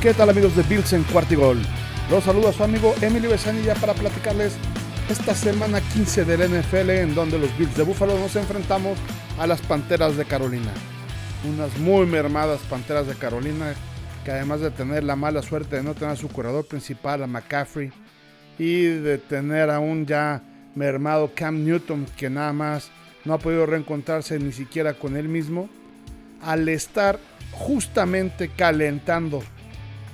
¿Qué tal amigos de Bills en Cuartigol? Los saluda su amigo Emilio Besanilla para platicarles esta semana 15 del NFL en donde los Bills de Buffalo nos enfrentamos a las Panteras de Carolina. Unas muy mermadas Panteras de Carolina que además de tener la mala suerte de no tener a su corredor principal, a McCaffrey, y de tener a un ya mermado Cam Newton que nada más no ha podido reencontrarse ni siquiera con él mismo, al estar justamente calentando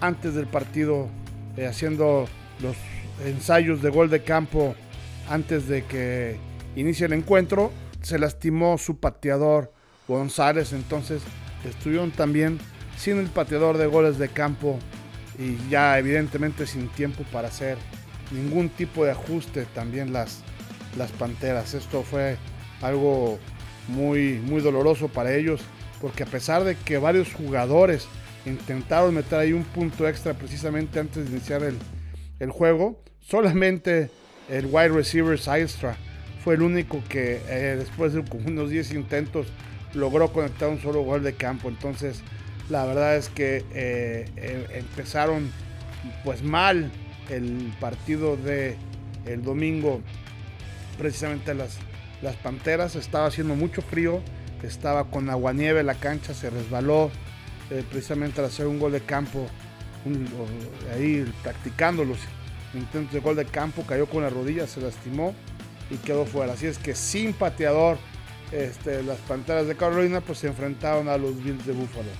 antes del partido, eh, haciendo los ensayos de gol de campo antes de que inicie el encuentro, se lastimó su pateador González, entonces estuvieron también sin el pateador de goles de campo y ya evidentemente sin tiempo para hacer ningún tipo de ajuste también las, las Panteras. Esto fue algo muy, muy doloroso para ellos porque a pesar de que varios jugadores intentaron meter ahí un punto extra precisamente antes de iniciar el, el juego, solamente el wide receiver Sylstra fue el único que eh, después de unos 10 intentos logró conectar un solo gol de campo. Entonces, la verdad es que eh, eh, empezaron pues mal el partido de el domingo precisamente las, las Panteras estaba haciendo mucho frío estaba con aguanieve la cancha se resbaló precisamente al hacer un gol de campo ahí practicando los intentos de gol de campo cayó con la rodilla se lastimó y quedó fuera así es que sin pateador este, las Panteras de Carolina pues se enfrentaron a los Bills de Buffalo.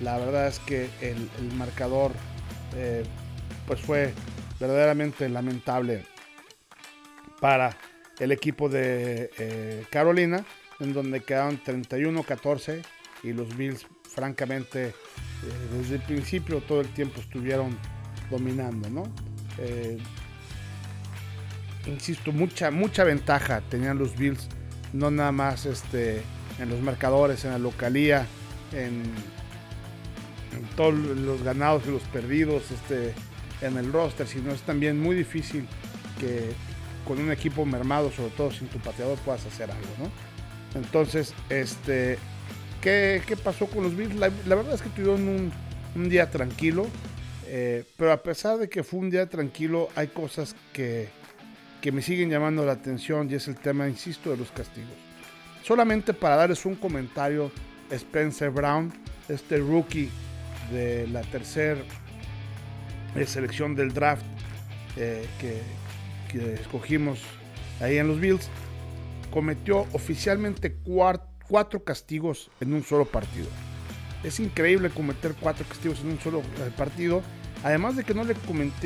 La verdad es que el, marcador eh, pues fue verdaderamente lamentable para el equipo de eh, Carolina, en donde quedaron 31-14 y los Bills francamente eh, desde el principio todo el tiempo estuvieron dominando, ¿no? insisto, mucha, mucha ventaja tenían los Bills no nada más este, en los marcadores, en la localía, en, todos los ganados y los perdidos, este, en el roster, sino es también muy difícil que con un equipo mermado, sobre todo sin tu pateador, puedas hacer algo, ¿no? Entonces, este, ¿qué, pasó con los Bills? La, verdad es que tuvieron un, día tranquilo, eh, pero a pesar de que fue un día tranquilo, hay cosas que, que me siguen llamando la atención y es el tema, insisto, de los castigos. Solamente para darles un comentario, Spencer Brown, este rookie de la tercera eh, selección del draft eh, que, escogimos ahí en los Bills, cometió oficialmente cuatro, castigos en un solo partido. Es increíble cometer cuatro castigos en un solo eh, partido. Además de que no le,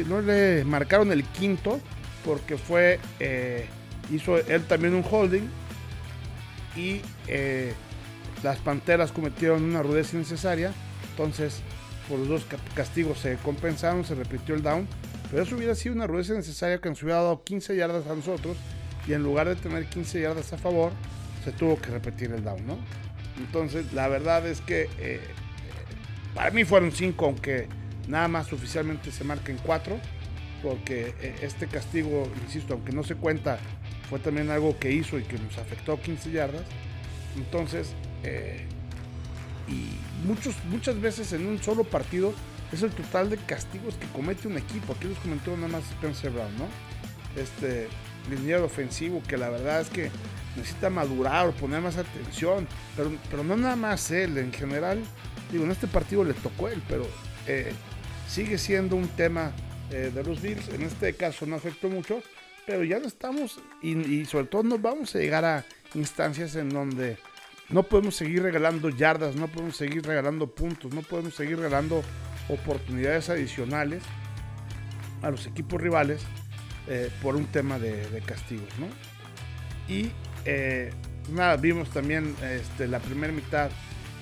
no le marcaron el quinto, porque fue, eh, hizo él también un holding y eh, las Panteras cometieron una rudeza innecesaria, entonces por los dos castigos se compensaron, se repitió el down, pero eso hubiera sido una rudeza innecesaria que nos hubiera dado 15 yardas a nosotros y en lugar de tener 15 yardas a favor, se tuvo que repetir el down, ¿no? Entonces la verdad es que eh, para mí fueron 5, aunque nada más oficialmente se marquen 4 porque eh, este castigo, insisto, aunque no se cuenta, fue también algo que hizo y que nos afectó 15 yardas. Entonces, eh, y muchos, muchas veces en un solo partido es el total de castigos que comete un equipo. Aquí los comentó nada más Spencer Brown, ¿no? Este liniero ofensivo que la verdad es que necesita madurar poner más atención, pero, pero no nada más él, en general, digo, en este partido le tocó él, pero eh, sigue siendo un tema eh, de los Bills. En este caso no afectó mucho, pero ya no estamos y, sobre todo no vamos a llegar a instancias en donde no podemos seguir regalando yardas, no podemos seguir regalando puntos, no podemos seguir regalando oportunidades adicionales a los equipos rivales eh, por un tema de, castigos, ¿no? Y eh, nada, vimos también este, la primera mitad,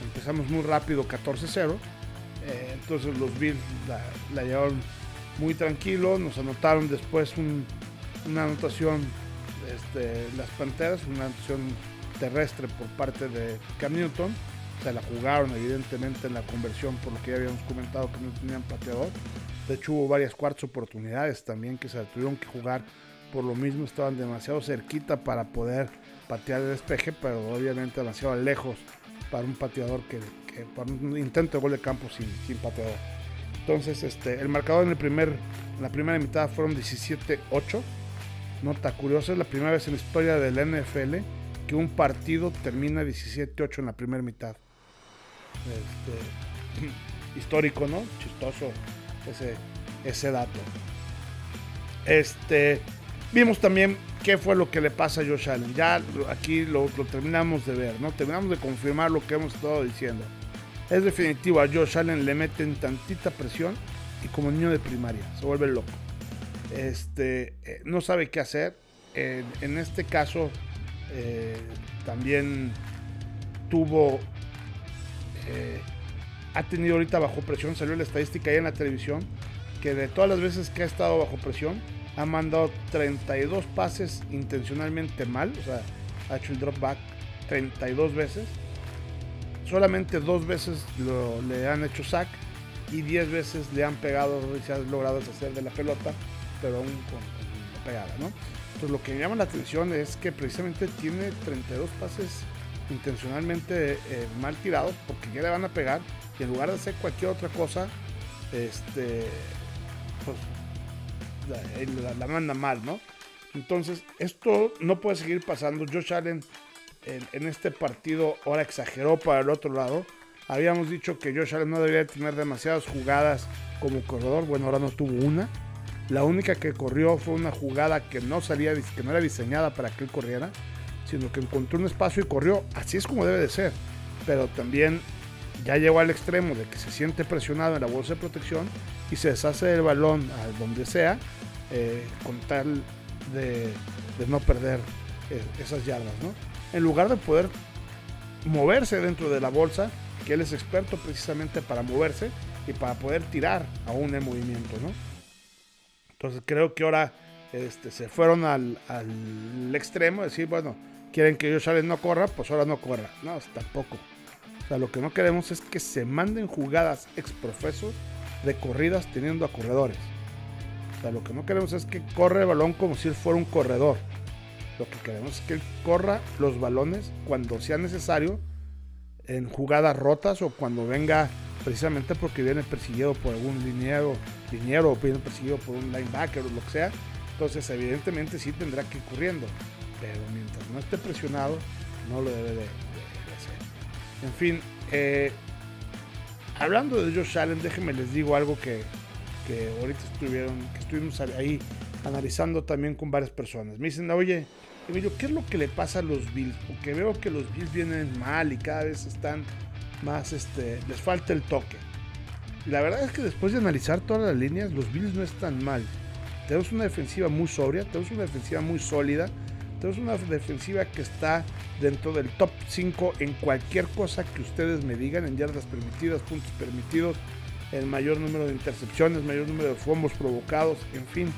empezamos muy rápido, 14-0. entonces los Bills la, la llevaron muy tranquilo. Nos anotaron después una anotación, este, las Panteras, una anotación terrestre por parte de Cam Newton. Se la jugaron evidentemente en la conversión por lo que ya habíamos comentado que no tenían pateador. De hecho hubo varias cuartas oportunidades también que se tuvieron que jugar por lo mismo estaban demasiado cerquita para poder patear el despeje, pero obviamente demasiado lejos para un pateador que, para un intento de gol de campo sin, sin pateador. Entonces, este, el marcador en, el primer, en la primera mitad fueron 17-8. Nota curiosa, es la primera vez en la historia del NFL que un partido termina 17-8 en la primera mitad. Este, histórico, ¿no? Chistoso ese, ese dato. Este, vimos también qué fue lo que le pasa a Josh Allen. Ya aquí lo, lo, terminamos de ver, ¿no? Terminamos de confirmar lo que hemos estado diciendo. Es definitivo, a Josh Allen le meten tantita presión y como niño de primaria, se vuelve loco. Este, eh, no sabe qué hacer. en este caso, eh, también tuvo eh, ha tenido ahorita bajo presión, salió la estadística ahí en la televisión, que de todas las veces que ha estado bajo presión, ha mandado 32 pases intencionalmente mal, o sea, ha hecho el drop back 32 veces. Solamente dos veces le han hecho sack y 10 veces le han pegado se ha logrado deshacer de la pelota, pero aún con, la pegada, ¿no? Entonces lo que me llama la atención es que precisamente tiene 32 pases intencionalmente eh, mal tirados porque ya le van a pegar y en lugar de hacer cualquier otra cosa, este, pues la, manda mal, ¿no? Entonces, esto no puede seguir pasando. Josh Allen en, este partido ahora exageró para el otro lado. Habíamos dicho que Josh Allen no debería tener demasiadas jugadas como corredor. Bueno, ahora no tuvo una. La única que corrió fue una jugada que no salía, que no era diseñada para que él corriera, sino que encontró un espacio y corrió. Así es como debe de ser. Pero también ya llegó al extremo de que se siente presionado en la bolsa de protección y se deshace del balón a donde sea eh, con tal de, no perder eh, esas yardas, ¿no? En lugar de poder moverse dentro de la bolsa, que él es experto precisamente para moverse y para poder tirar aún en movimiento, ¿no? Entonces creo que ahora este, se fueron al, extremo, decir, bueno, quieren que yo Allen no corra, pues ahora no corra. No, tampoco lo que no queremos es que se manden jugadas exprofesos de corridas teniendo a corredores. Lo que no queremos es que corre el balón como si él fuera un corredor. Lo que queremos es que él corra los balones cuando sea necesario en jugadas rotas o cuando venga precisamente porque viene persiguido por algún liniero, liniero o viene persiguiendo por un linebacker o lo que sea. Entonces, evidentemente sí tendrá que ir corriendo. Pero mientras no esté presionado, no lo debe de, en fin, eh, hablando de Josh Allen, déjenme les digo algo que, ahorita estuvieron, que estuvimos ahí analizando también con varias personas. Me dicen, oye, Emilio, ¿qué es lo que le pasa a los Bills? Porque veo que los Bills vienen mal y cada vez están más, este, les falta el toque. La verdad es que después de analizar todas las líneas, los Bills no están mal. Tenemos una defensiva muy sobria, tenemos una defensiva muy sólida, tenemos una defensiva que está dentro del top 5 en cualquier cosa que ustedes me digan, en yardas permitidas, puntos permitidos, el mayor número de intercepciones, mayor número de fumbles provocados, en fin.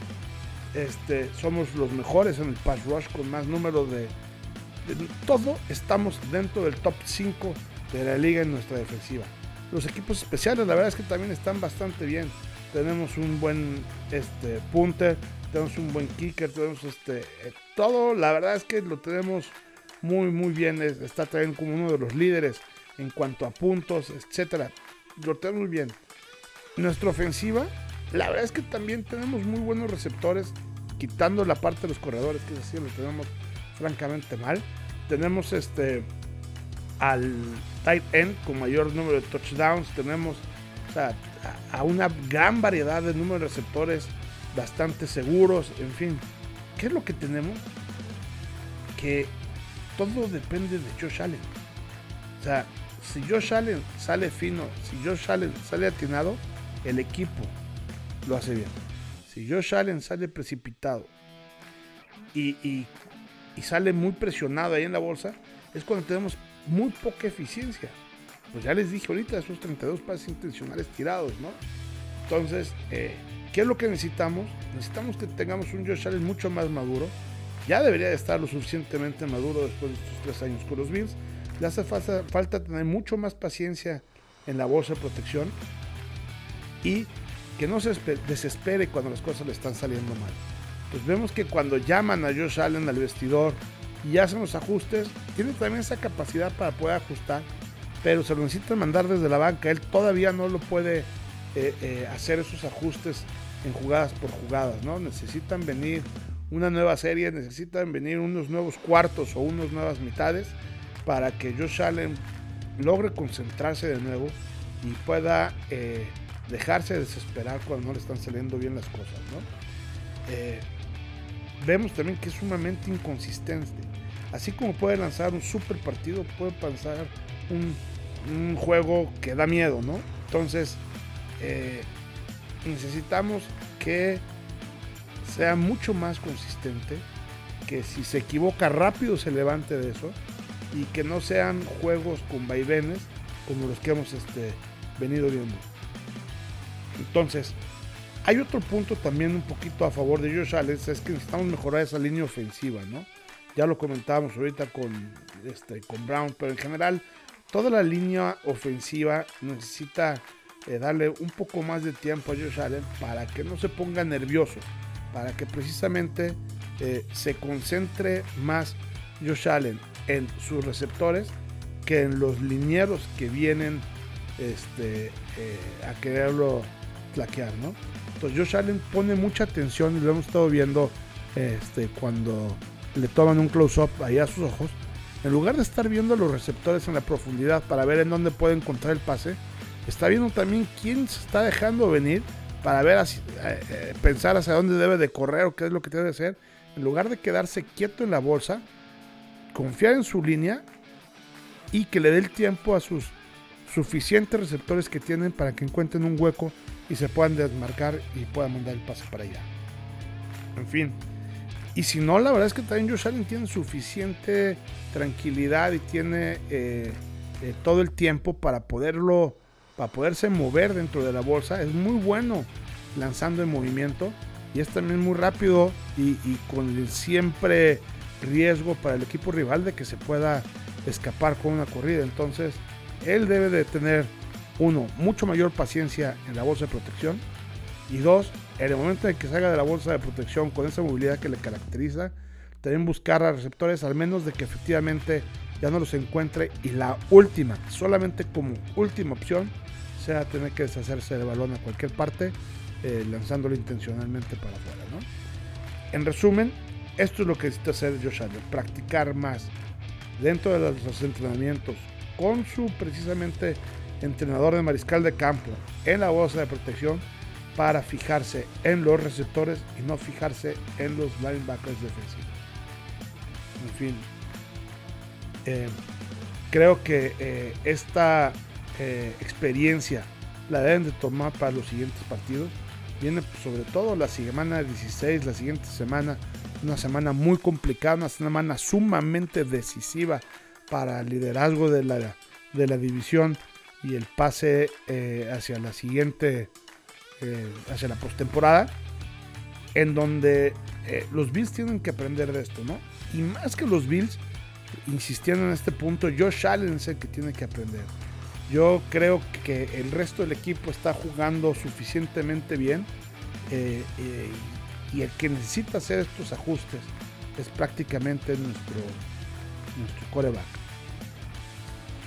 Este, somos los mejores en el pass rush con más número de, de todo. Estamos dentro del top 5 de la liga en nuestra defensiva. Los equipos especiales, la verdad es que también están bastante bien. Tenemos un buen este, punter, tenemos un buen kicker, tenemos este, eh, todo, la verdad es que lo tenemos muy, muy bien. Está también como uno de los líderes en cuanto a puntos, etcétera. Lo tenemos muy bien. Nuestra ofensiva, la verdad es que también tenemos muy buenos receptores, quitando la parte de los corredores, que es así, lo tenemos francamente mal. Tenemos este al tight end con mayor número de touchdowns, tenemos a, una gran variedad de números de receptores bastante seguros, en fin. ¿Qué es lo que tenemos? Que todo depende de Josh Allen. O sea, si Josh Allen sale fino, si Josh Allen sale atinado, el equipo lo hace bien. Si Josh Allen sale precipitado y, y, sale muy presionado ahí en la bolsa, es cuando tenemos muy poca eficiencia. Pues ya les dije ahorita, esos 32 pases intencionales tirados, ¿no? Entonces, eh, ¿Qué es lo que necesitamos? Necesitamos que tengamos un Josh Allen mucho más maduro. Ya debería de estar lo suficientemente maduro después de estos tres años con los Bills. Le hace falta, tener mucho más paciencia en la bolsa de protección y que no se desespere cuando las cosas le están saliendo mal. Pues vemos que cuando llaman a Josh Allen al vestidor y hacen los ajustes, tiene también esa capacidad para poder ajustar, pero se lo necesitan mandar desde la banca. Él todavía no lo puede eh, eh, hacer esos ajustes en jugadas por jugadas, ¿no? Necesitan venir una nueva serie, necesitan venir unos nuevos cuartos o unas nuevas mitades para que Josh Allen logre concentrarse de nuevo y pueda eh, dejarse desesperar cuando no le están saliendo bien las cosas, ¿no? vemos también que es sumamente inconsistente. Así como puede lanzar un super partido, puede un, un juego que da miedo, ¿no? Entonces, eh, necesitamos que sea mucho más consistente, que si se equivoca rápido se levante de eso y que no sean juegos con vaivenes como los que hemos este, venido viendo. Entonces, hay otro punto también un poquito a favor de Josh Allen, es que necesitamos mejorar esa línea ofensiva, ¿no? Ya lo comentábamos ahorita con, este, con Brown, pero en general toda la línea ofensiva necesita eh, darle un poco más de tiempo a Josh Allen para que no se ponga nervioso, para que precisamente eh, se concentre más Josh Allen en sus receptores que en los linieros que vienen este, eh, a quererlo flaquear, ¿no? Entonces Josh Allen pone mucha atención y lo hemos estado viendo este, cuando le toman un close-up ahí a sus ojos. En lugar de estar viendo los receptores en la profundidad para ver en dónde puede encontrar el pase, está viendo también quién se está dejando venir para ver, eh, eh, pensar hacia dónde debe de correr o qué es lo que que hacer. En lugar de quedarse quieto en la bolsa, confiar en su línea y que le dé el tiempo a sus suficientes receptores que tienen para que encuentren un hueco y se puedan desmarcar y puedan mandar el pase para allá. En fin. Y si no, la verdad es que también Josh Allen tiene suficiente tranquilidad y tiene eh, todo el tiempo para poderlo para poderse mover dentro de la bolsa. Es muy bueno lanzando en movimiento y es también muy rápido y, con el siempre riesgo para el equipo rival de que se pueda escapar con una corrida. Entonces, él debe de tener, uno, mucho mayor paciencia en la bolsa de protección y dos, en el momento en que salga de la bolsa de protección con esa movilidad que le caracteriza, también buscar a receptores al menos de que efectivamente ya no los encuentre y la última, solamente como última opción, sea tener que deshacerse del balón a cualquier parte, eh, lanzándolo intencionalmente para afuera. En resumen, esto es lo que necesita hacer Josh Allen, practicar más dentro de los entrenamientos con su precisamente entrenador de mariscal de campo en la bolsa de protección para fijarse en los receptores y no fijarse en los linebackers defensivos. En fin, eh, creo que eh, esta eh, experiencia la deben de tomar para los siguientes partidos. Viene sobre todo la semana 16, la siguiente semana, una semana muy complicada, una semana sumamente decisiva para el liderazgo de la, de la división y el pase eh, hacia la siguiente, eh, hacia la postemporada, en donde los Bills tienen que aprender de esto, ¿no? Y más que los Bills, insistiendo en este punto, Josh Allen es el que tiene que aprender. Yo creo que el resto del equipo está jugando suficientemente bien eh, eh, y el que necesita hacer estos ajustes es prácticamente nuestro, nuestro coreback.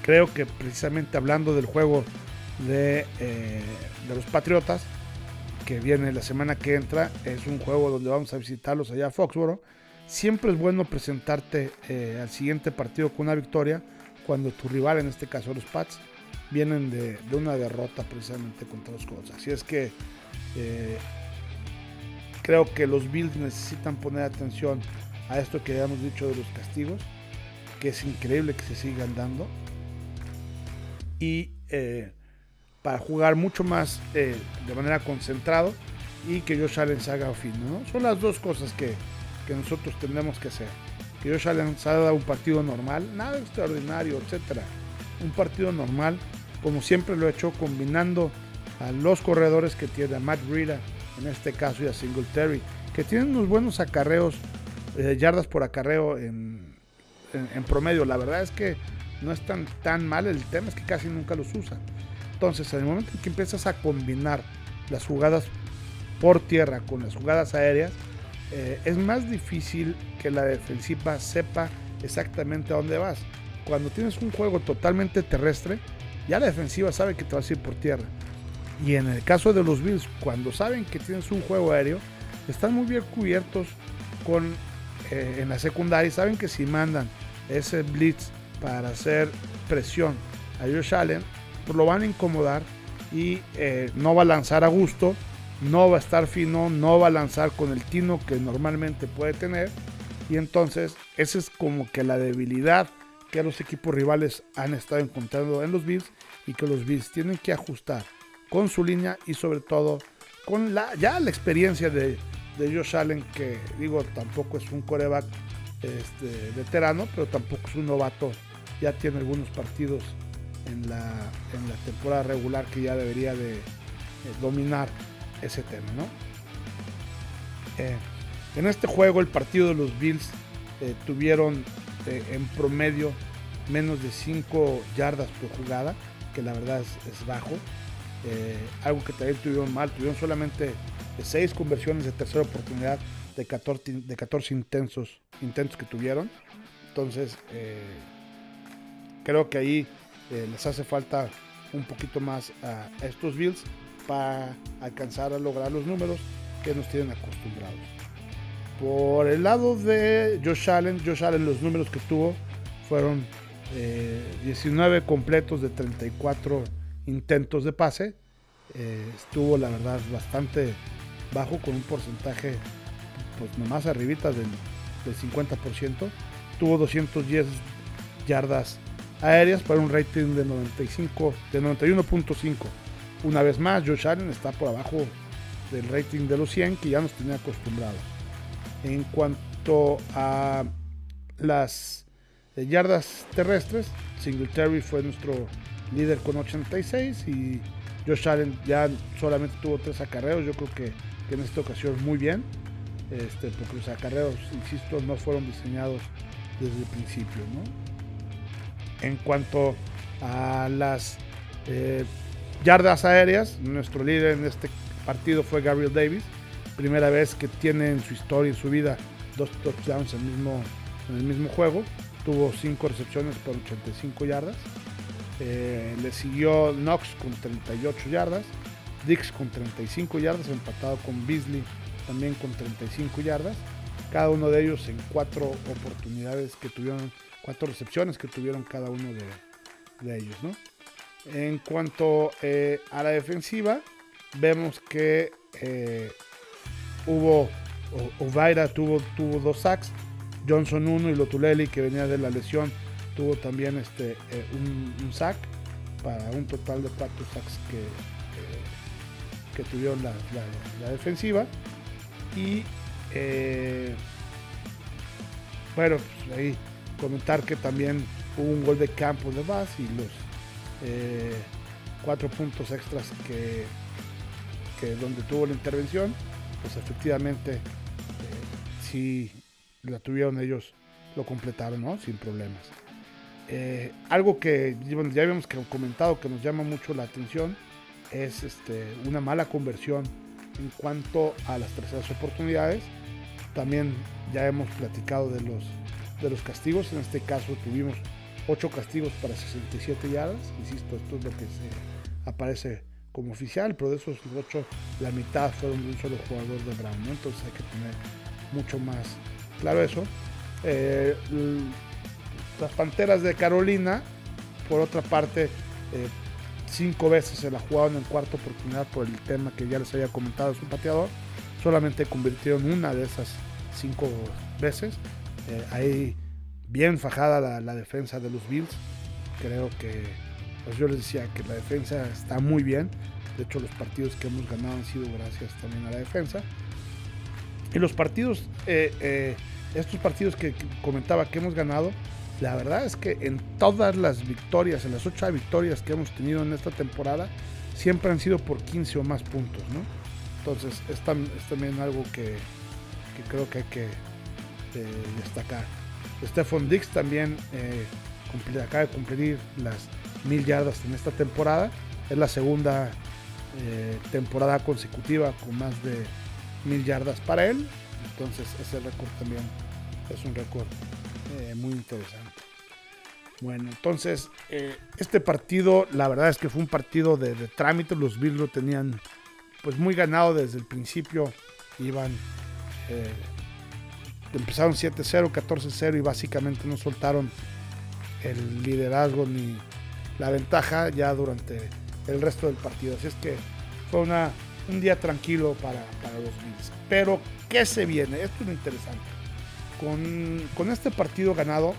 Creo que precisamente hablando del juego de, eh, de, los Patriotas, que viene la semana que entra, es un juego donde vamos a visitarlos allá a Foxboro. Siempre es bueno presentarte al siguiente partido con una victoria cuando tu rival, en este caso los Pats, vienen de, una derrota precisamente contra los Colts. Así es que eh, creo que los Bills necesitan poner atención a esto que ya hemos dicho de los castigos, que es increíble que se sigan dando. Y eh, para jugar mucho más eh, de manera concentrado y que Josh Allen se haga fino. ¿no? Son las dos cosas que, que nosotros tenemos que hacer. Que Josh Allen se un partido normal, nada extraordinario, etcétera. Un partido normal como siempre lo he hecho, combinando a los corredores que tiene Matt Breida, en este caso, y a Singletary, que tienen unos buenos acarreos, eh, yardas por acarreo en, promedio. La verdad es que no es tan, tan mal, el tema es que casi nunca los usan. Entonces, en el momento en que empiezas a combinar las jugadas por tierra con las jugadas aéreas, eh, es más difícil que la defensiva sepa exactamente a dónde vas. Cuando tienes un juego totalmente terrestre, ya la defensiva sabe que te vas a ir por tierra. Y en el caso de los Bills, cuando saben que tienes un juego aéreo, están muy bien cubiertos con, eh, en la secundaria saben que si mandan ese blitz para hacer presión a Josh Allen, lo van a incomodar y eh, no va a lanzar a gusto, no va a estar fino, no va a lanzar con el tino que normalmente puede tener. Y entonces esa es como que la debilidad que los equipos rivales han estado encontrando en los Bills y que los Bills tienen que ajustar con su línea y sobre todo con la, ya la experiencia de, de Josh Allen, que digo, tampoco es un coreback este, veterano, pero tampoco es un novato. Ya tiene algunos partidos en la, en la temporada regular que ya debería de, dominar ese tema, ¿no? Eh, en este juego el partido de los Bills eh, tuvieron en promedio menos de 5 yardas por jugada, que la verdad es, bajo. algo que también tuvieron mal, tuvieron solamente 6 conversiones de tercera oportunidad de 14, de 14 intensos, intentos que tuvieron. Entonces, creo que ahí eh, les hace falta un poquito más a, estos Bills para alcanzar a lograr los números que nos tienen acostumbrados. Por el lado de Josh Allen, Josh Allen los números que tuvo fueron 19 eh, completos de 34 intentos de pase. Eh, estuvo la verdad bastante bajo con un porcentaje pues nomás arribita del, del 50%. Tuvo 210 yardas aéreas para un rating de 95, de 91.5. Una vez más, Josh Allen está por abajo del rating de los 100 que ya nos tenía acostumbrados. En cuanto a las yardas terrestres, Singletary fue nuestro líder con 86 y Josh Allen ya solamente tuvo tres acarreos. Yo creo que, en esta ocasión muy bien, este, porque los acarreos, insisto, no fueron diseñados desde el principio. En cuanto a las eh, yardas aéreas, nuestro líder en este partido fue Gabriel Davis. Primera vez que tiene en su historia, en su vida, dos touchdowns en el mismo, en el mismo juego. Tuvo cinco recepciones por 85 yardas. Eh, le siguió Knox con 38 yardas. Dix con 35 yardas, empatado con Beasley también con 35 yardas. Cada uno de ellos en cuatro oportunidades que tuvieron cuatro recepciones que tuvieron cada uno de, ellos. En cuanto eh, a la defensiva, vemos que eh, hubo, Ovaira tuvo, tuvo dos sacks, Johnson uno y Lotuleli que venía de la lesión tuvo también este, eh, un, sack para un total de cuatro sacks que, que tuvieron la, defensiva. Y bueno, pues ahí Comentar que también hubo un gol de campo de Vaz y los eh, cuatro puntos extras que, que, donde tuvo la intervención, pues efectivamente eh, si la tuvieron ellos, lo completaron. Sin problemas. Eh, algo que ya habíamos comentado que nos llama mucho la atención es este, una mala conversión en cuanto a las terceras oportunidades. También ya hemos platicado de los de los castigos. En este caso tuvimos 8 castigos para 67 yardas. Insisto, esto es lo que se aparece como oficial, pero de esos 8, la mitad fueron de un solo jugador de Brown. Entonces hay que tener mucho más claro eso. Eh, las Panteras de Carolina, por otra parte, eh, cinco veces se la jugaron en cuarta oportunidad por el tema que ya les había comentado su pateador. Solamente convirtieron una de esas cinco veces. Eh, ahí bien fajada la, defensa de los Bills. Creo que, pues yo les decía que la defensa está muy bien. De hecho, los partidos que hemos ganado han sido gracias también a la defensa. Y los partidos, eh, eh, estos partidos que comentaba que hemos ganado, la verdad es que en todas las victorias, en las ocho victorias que hemos tenido en esta temporada, siempre han sido por 15 o más puntos, ¿no? Entonces es, también algo que creo que hay que destacar. Stephon Dix también eh, acaba de cumplir las mil yardas en esta temporada. Es la segunda eh, temporada consecutiva con más de mil yardas para él. Entonces ese récord también es un récord eh, muy interesante. Bueno, entonces, eh, este partido, la verdad es que fue un partido de, trámite. Los Bills lo tenían pues muy ganado desde el principio. Iban, empezaron 7-0, 14-0 y básicamente no soltaron el liderazgo ni la ventaja ya durante el resto del partido. Así es que fue una, un día tranquilo para, los Bills. Pero, ¿qué se viene? Esto es lo interesante. Con, con este partido ganado,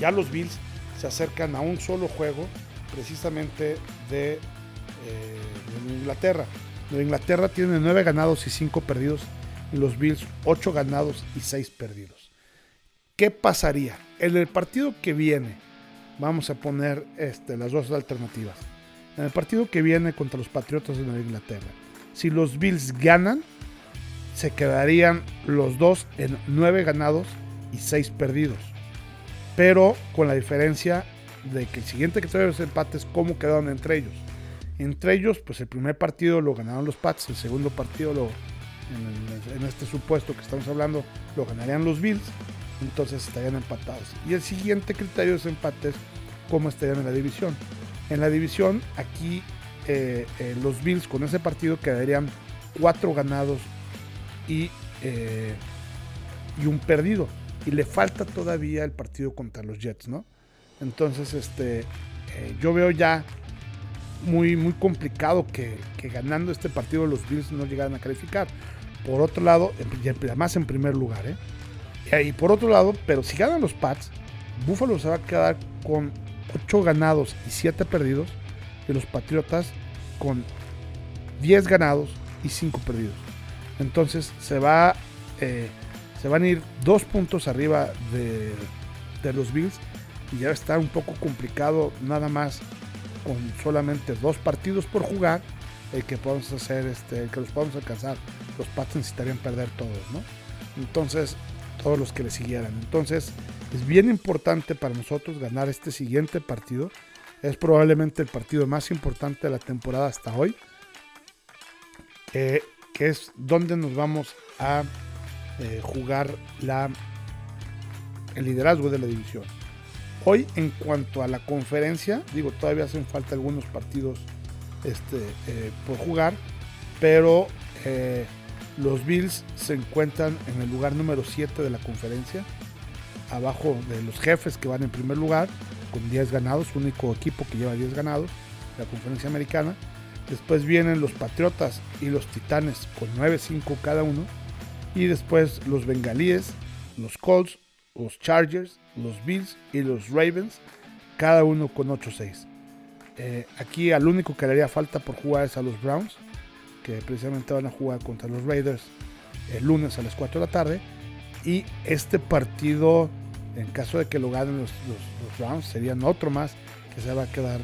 ya los Bills se acercan a un solo juego precisamente de, eh, Inglaterra. Inglaterra tiene 9 ganados y 5 perdidos y los Bills 8 ganados y 6 perdidos. ¿Qué pasaría? En el partido que viene, vamos a poner este, las dos alternativas. En el partido que viene contra los Patriotas de Nueva Inglaterra, si los Bills ganan, se quedarían los dos en 9 ganados y 6 perdidos pero con la diferencia de que el siguiente que trae los empates, cómo quedaron entre ellos. Entre ellos, pues el primer partido lo ganaron los Pats, el segundo partido en, este supuesto que estamos hablando, lo ganarían los Bills, entonces estarían empatados. Y el siguiente criterio de ese empate es cómo estarían en la división. En la división, aquí eh, eh, los Bills con ese partido quedarían cuatro ganados y, eh, y un perdido y le falta todavía el partido contra los Jets, ¿no? Entonces, este, yo veo ya muy, muy complicado que, ganando este partido los Bills no llegaran a calificar. Por otro lado, además en primer lugar, ¿eh? Y por otro lado, pero si ganan los Pats, Buffalo se va a quedar con 8 ganados y 7 perdidos, y los Patriotas con 10 ganados y 5 perdidos. Entonces se va eh, se van a ir dos puntos arriba de, los Bills y ya está un poco complicado nada más con solamente dos partidos por jugar el que podamos hacer este que los podamos alcanzar los Pats necesitarían perder todos no entonces todos los que le siguieran entonces es bien importante para nosotros ganar este siguiente partido es probablemente el partido más importante de la temporada hasta hoy que es donde nos vamos a eh, jugar la, el liderazgo de la división. Hoy, en cuanto a la conferencia, digo, todavía hacen falta algunos partidos este, eh, por jugar, pero eh, los Bills se encuentran en el lugar número 7 de la conferencia, abajo de los jefes que van en primer lugar, con 10 ganados, único equipo que lleva 10 ganados, la conferencia americana. Después vienen los Patriotas y los Titanes con 9-5 cada uno y después los Bengalíes, los Colts, los Chargers, los Bills y los Ravens, cada uno con 8-6. Eh, aquí al único que le haría falta por jugar es a los Browns, que precisamente van a jugar contra los Raiders el lunes a las 4 de la tarde. Y este partido, en caso de que lo ganen los, Browns, serían otro más que se va a quedar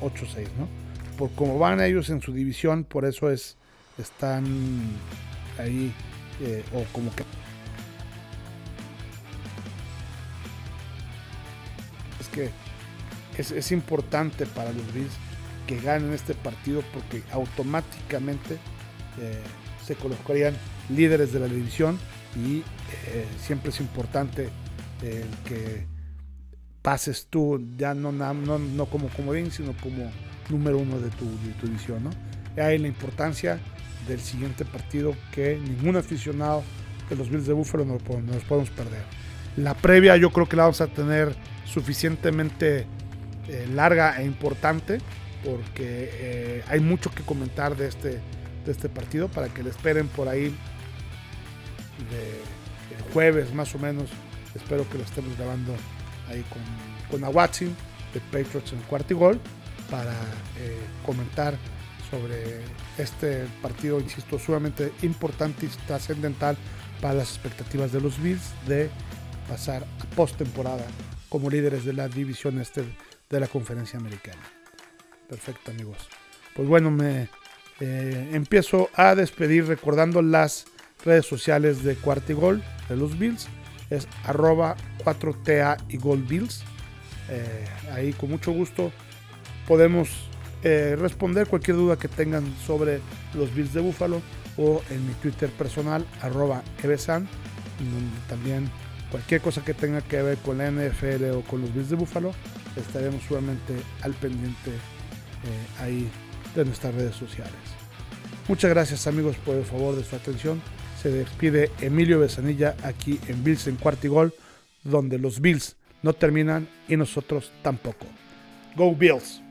8-6, eh, ¿no? Por como van ellos en su división, por eso es, están ahí eh, o como que es que es, importante para los Bills que ganen este partido porque automáticamente eh, se colocarían líderes de la división y eh, siempre es importante el que pases tú ya no, no, no como comodín sino como número uno de tu, división ¿no? hay la importancia del siguiente partido que ningún aficionado de los Bills de Buffalo nos, nos podemos perder. La previa yo creo que la vamos a tener suficientemente eh, larga e importante porque eh, hay mucho que comentar de este, de este partido para que le esperen por ahí el jueves más o menos. Espero que lo estemos grabando ahí con, con Watson de Patriots en cuarto y gol para eh, comentar sobre este partido, insisto, sumamente importante y trascendental para las expectativas de los Bills de pasar a postemporada como líderes de la división este de la conferencia americana. Perfecto amigos. Pues bueno, me eh, empiezo a despedir recordando las redes sociales de Cuartigol de los Bills. Es arroba 4TA y Gold Bills. Eh, ahí con mucho gusto podemos eh, responder cualquier duda que tengan sobre los Bills de Buffalo o en mi Twitter personal, arroba Evesan, donde también cualquier cosa que tenga que ver con la NFL o con los Bills de Buffalo, estaremos sumamente al pendiente eh, ahí de nuestras redes sociales. Muchas gracias amigos por el favor de su atención. Se despide Emilio Besanilla aquí en Bills en Cuartigol, donde los Bills no terminan y nosotros tampoco. Go Bills!